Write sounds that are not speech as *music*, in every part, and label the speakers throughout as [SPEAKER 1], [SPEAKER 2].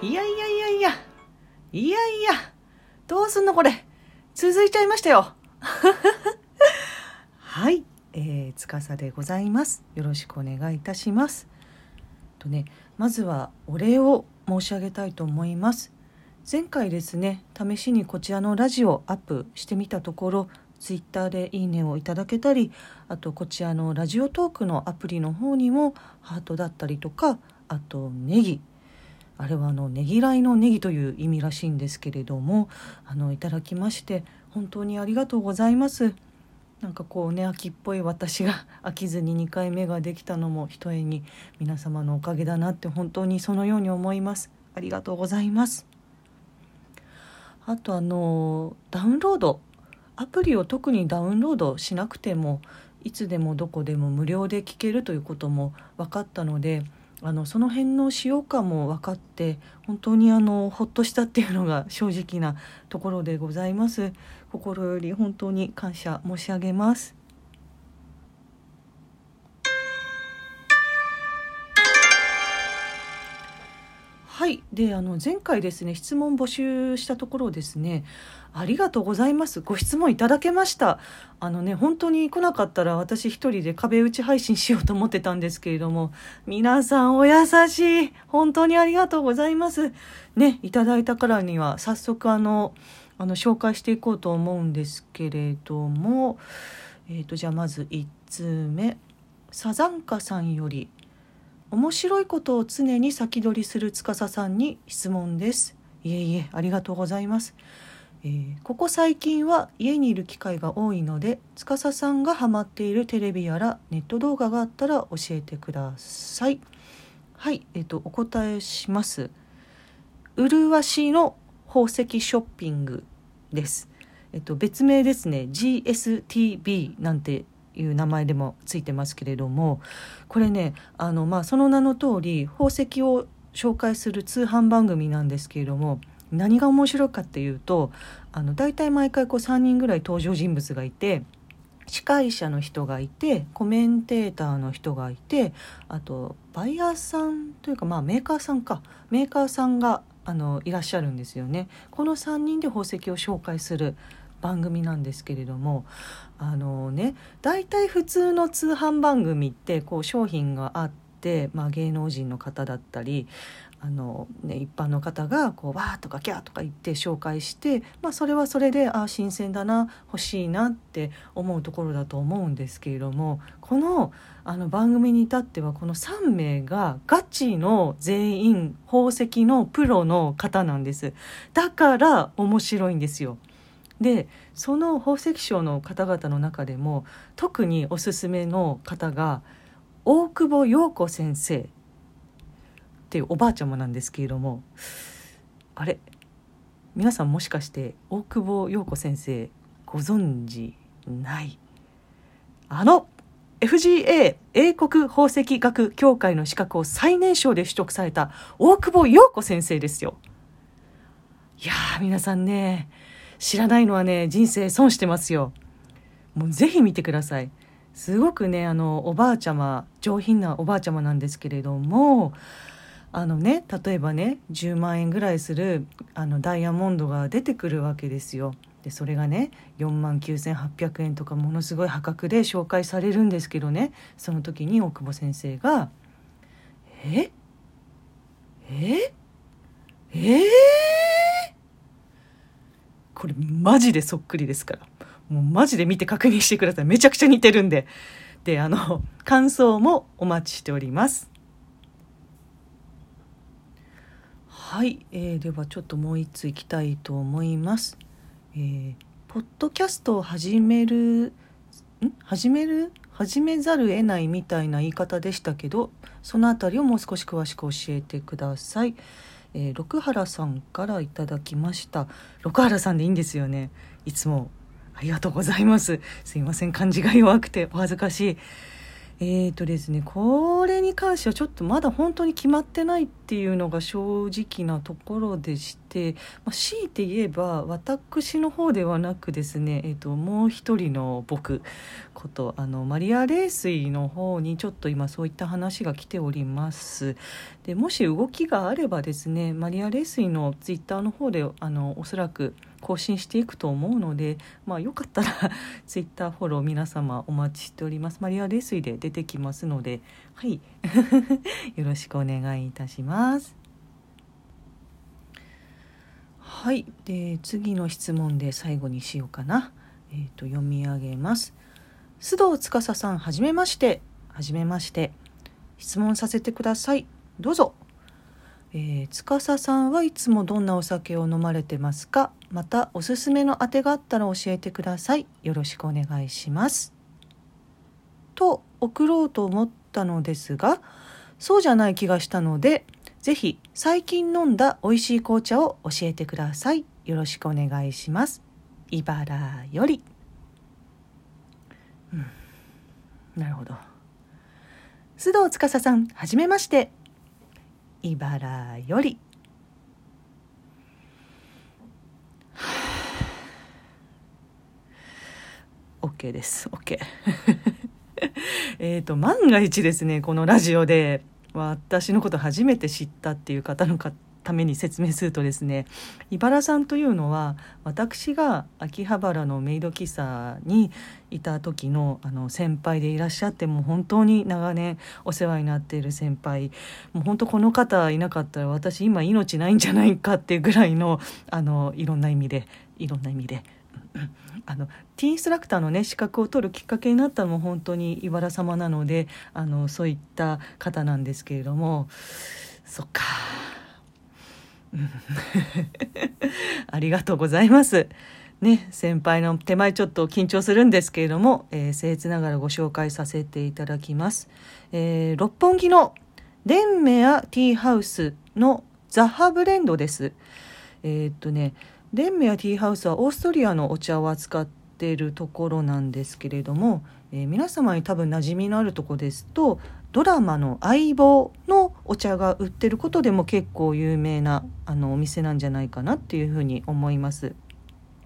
[SPEAKER 1] いやいやいやいや、いやいや、どうすんのこれ。続いちゃいましたよ。*laughs* はい、えー、つかさでございます。よろしくお願いいたします。とね、まずはお礼を申し上げたいと思います。前回ですね、試しにこちらのラジオアップしてみたところ、ツイッターでいいねをいただけたり、あとこちらのラジオトークのアプリの方にもハートだったりとか、あとネギ、あれはあのねぎらいのネギという意味らしいんですけれどもあのいただきまして本当にありがとうございます。なんかこうね秋っぽい私が飽きずに2回目ができたのもひとえに皆様のおかげだなって本当にそのように思います。ありがとうございます。あとあのダウンロードアプリを特にダウンロードしなくてもいつでもどこでも無料で聞けるということも分かったのであのその辺の使用感も分かって本当にあのほっとしたっていうのが正直なところでございます。心より本当に感謝申し上げます。はい。であの前回ですね質問募集したところですねありがとうございます。ご質問いただけました。あのね本当に来なかったら私一人で壁打ち配信しようと思ってたんですけれども皆さんお優しい。本当にありがとうございます。ねいただいたからには早速あのあの紹介していこうと思うんですけれどもえっ、ー、とじゃあまず1通目。サザンカさんより面白いことを常に先取りする司さんに質問です。いえいえありがとうございます、えー、ここ最近は家にいる機会が多いので司さんがハマっているテレビやらネット動画があったら教えてください。はいえっ、ー、とお答えします。麗しの宝石ショッピングです。えっと別名ですね。GSTB なんていう名前でもついてますけれどもこれねあの、まあ、その名の通り宝石を紹介する通販番組なんですけれども何が面白いかっていうとあの大体毎回こう3人ぐらい登場人物がいて司会者の人がいてコメンテーターの人がいてあとバイヤーさんというかまあメーカーさんかメーカーさんがあのいらっしゃるんですよね。この3人で宝石を紹介する番組なんですけれどもあのね大体普通の通販番組ってこう商品があって、まあ、芸能人の方だったりあの、ね、一般の方がこうわーとかキャーとか言って紹介して、まあ、それはそれであ新鮮だな欲しいなって思うところだと思うんですけれどもこのあの番組に至ってはこの3名がガチの全員宝石のプロの方なんですだから面白いんですよ。でその宝石商の方々の中でも特におすすめの方が大久保陽子先生っていうおばあちゃまなんですけれどもあれ皆さんもしかして大久保陽子先生ご存知ない？あの FGA 英国宝石学協会の資格を最年少で取得された大久保陽子先生ですよ。いや皆さんね知らないのはね人生損してますよ。もうぜひ見てください。すごくねあのおばあちゃま上品なおばあちゃまなんですけれどもあのね例えばね10万円ぐらいするあのダイヤモンドが出てくるわけですよ。でそれがね4万9800円とかものすごい破格で紹介されるんですけどねその時に大久保先生が「ええ？え？え？これマジでそっくりですから。もうマジで見て確認してください。めちゃくちゃ似てるんで。で、あの、感想もお待ちしております。はい、えー、ではちょっともう一ついきたいと思います。えー、ポッドキャストを始める、ん？始める？始めざる得ないみたいな言い方でしたけど、そのあたりをもう少し詳しく教えてください。えー、六原さんからいただきました。六原さんでいいんですよね。いつもありがとうございます。すいません。漢字が弱くてお恥ずかしい。えーとですね、これに関してはちょっとまだ本当に決まってないっていうのが正直なところでして、まあ、強いて言えば私の方ではなくですね、えーと、もう一人の僕ことあのマリア・レースイの方にちょっと今そういった話が来ております。でもし動きがあればですねマリア・レースイのツイッターの方であのおそらく更新していくと思うので、まあ、よかったら *laughs* ツイッターフォロー皆様お待ちしております。マリア・レスイで出てきますのではい。*laughs* よろしくお願いいたします。はい。で次の質問で最後にしようかな。えっ、ー、と読み上げます。須藤司さんはじめまして。はじめまして。質問させてください。どうぞ。えー、司さんはいつもどんなお酒を飲まれてますか？またおすすめのあてがあったら教えてください。よろしくお願いします。と送ろうと思ったのですがそうじゃない気がしたのでぜひ最近飲んだ美味しい紅茶を教えてください。よろしくお願いします。茨より、うん、なるほど。須藤司さんはじめまして。茨より。*sighs* OK です OK *laughs* えっと万が一ですねこのラジオで私のこと初めて知ったっていう方の方ために説明するとですね茨さんというのは私が秋葉原のメイド喫茶にいた時のあの先輩でいらっしゃってもう本当に長年お世話になっている先輩。もう本当この方いなかったら私今命ないんじゃないかっていうぐらいのあのいろんな意味でいろんな意味で。あのティーンストラクターのね資格を取るきっかけになったのも本当に茨様なのであのそういった方なんですけれども。そっか。*laughs* ありがとうございます。ね、先輩の手前ちょっと緊張するんですけれども、えー、僭越ながらご紹介させていただきます。えー、六本木のデンメアティーハウスのザハブレンドです。えー、っとね、デンメアティーハウスはオーストリアのお茶を扱っているところなんですけれども、えー、皆様に多分馴染みのあるとこですとドラマの「相棒」のお茶が売ってることでも結構有名なあのお店なんじゃないかなっていうふうに思います。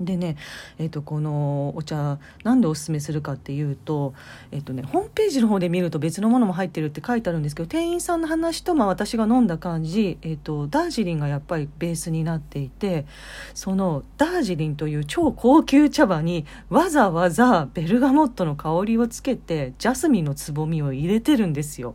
[SPEAKER 1] でね、えー、とこのお茶なんでおすすめするかっていうと,、えーとね、ホームページの方で見ると別のものも入ってるって書いてあるんですけど店員さんの話と、まあ、私が飲んだ感じ、えーと、ダージリンがやっぱりベースになっていてそのダージリンという超高級茶葉にわざわざベルガモットの香りをつけてジャスミンのつぼみを入れてるんですよ。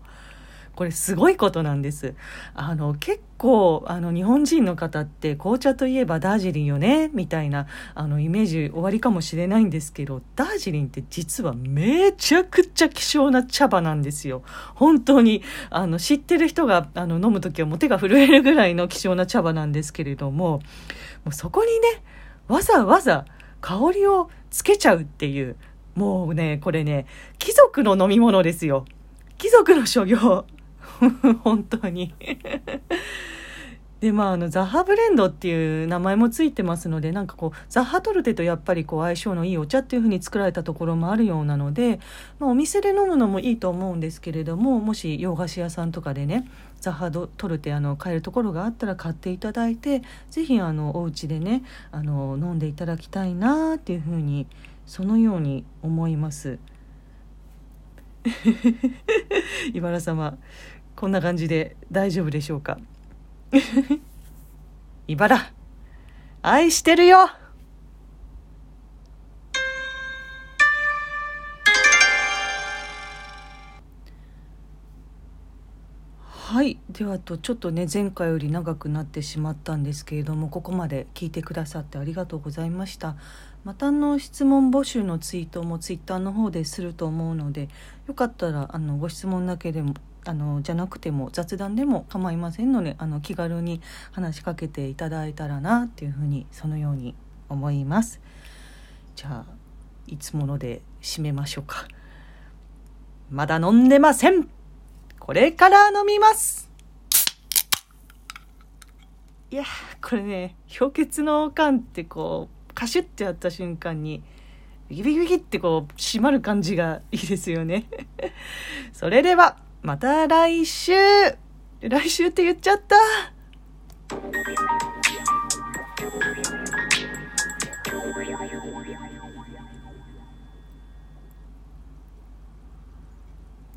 [SPEAKER 1] これすごいことなんです。あの結構あの日本人の方って紅茶といえばダージリンよねみたいなあのイメージ終わりかもしれないんですけどダージリンって実はめちゃくちゃ希少な茶葉なんですよ。本当にあの知ってる人があの飲む時はもう手が震えるぐらいの希少な茶葉なんですけれどももうそこにねわざわざ香りをつけちゃうっていうもうねこれね貴族の飲み物ですよ。貴族の所業。*laughs* 本当にでまああのザハブレンドっていう名前もついてますのでなんかこうザハトルテとやっぱりこう相性のいいお茶っていう風に作られたところもあるようなので、まあ、お店で飲むのもいいと思うんですけれどももし洋菓子屋さんとかでねザッハトルテあの買えるところがあったら買っていただいて是非あのお家でねあの飲んでいただきたいなっていう風にそのように思います。茨 *laughs* 様こんな感じで大丈夫でしょうか？*laughs* 茨愛してるよ！はいではとちょっとね前回より長くなってしまったんですけれどもここまで聞いてくださってありがとうございました。またの質問募集のツイートもツイッターの方ですると思うのでよかったらあのご質問だけでもあのじゃなくても雑談でも構いませんのであの気軽に話しかけていただいたらなっていうふうにそのように思います。じゃあいつもので締めましょうか。まだ飲んでません。これから飲みます。いやこれね氷結の缶ってこうカシュッてやった瞬間にビキビキビキってこう締まる感じがいいですよね。*laughs* それではまた来週。来週って言っちゃった。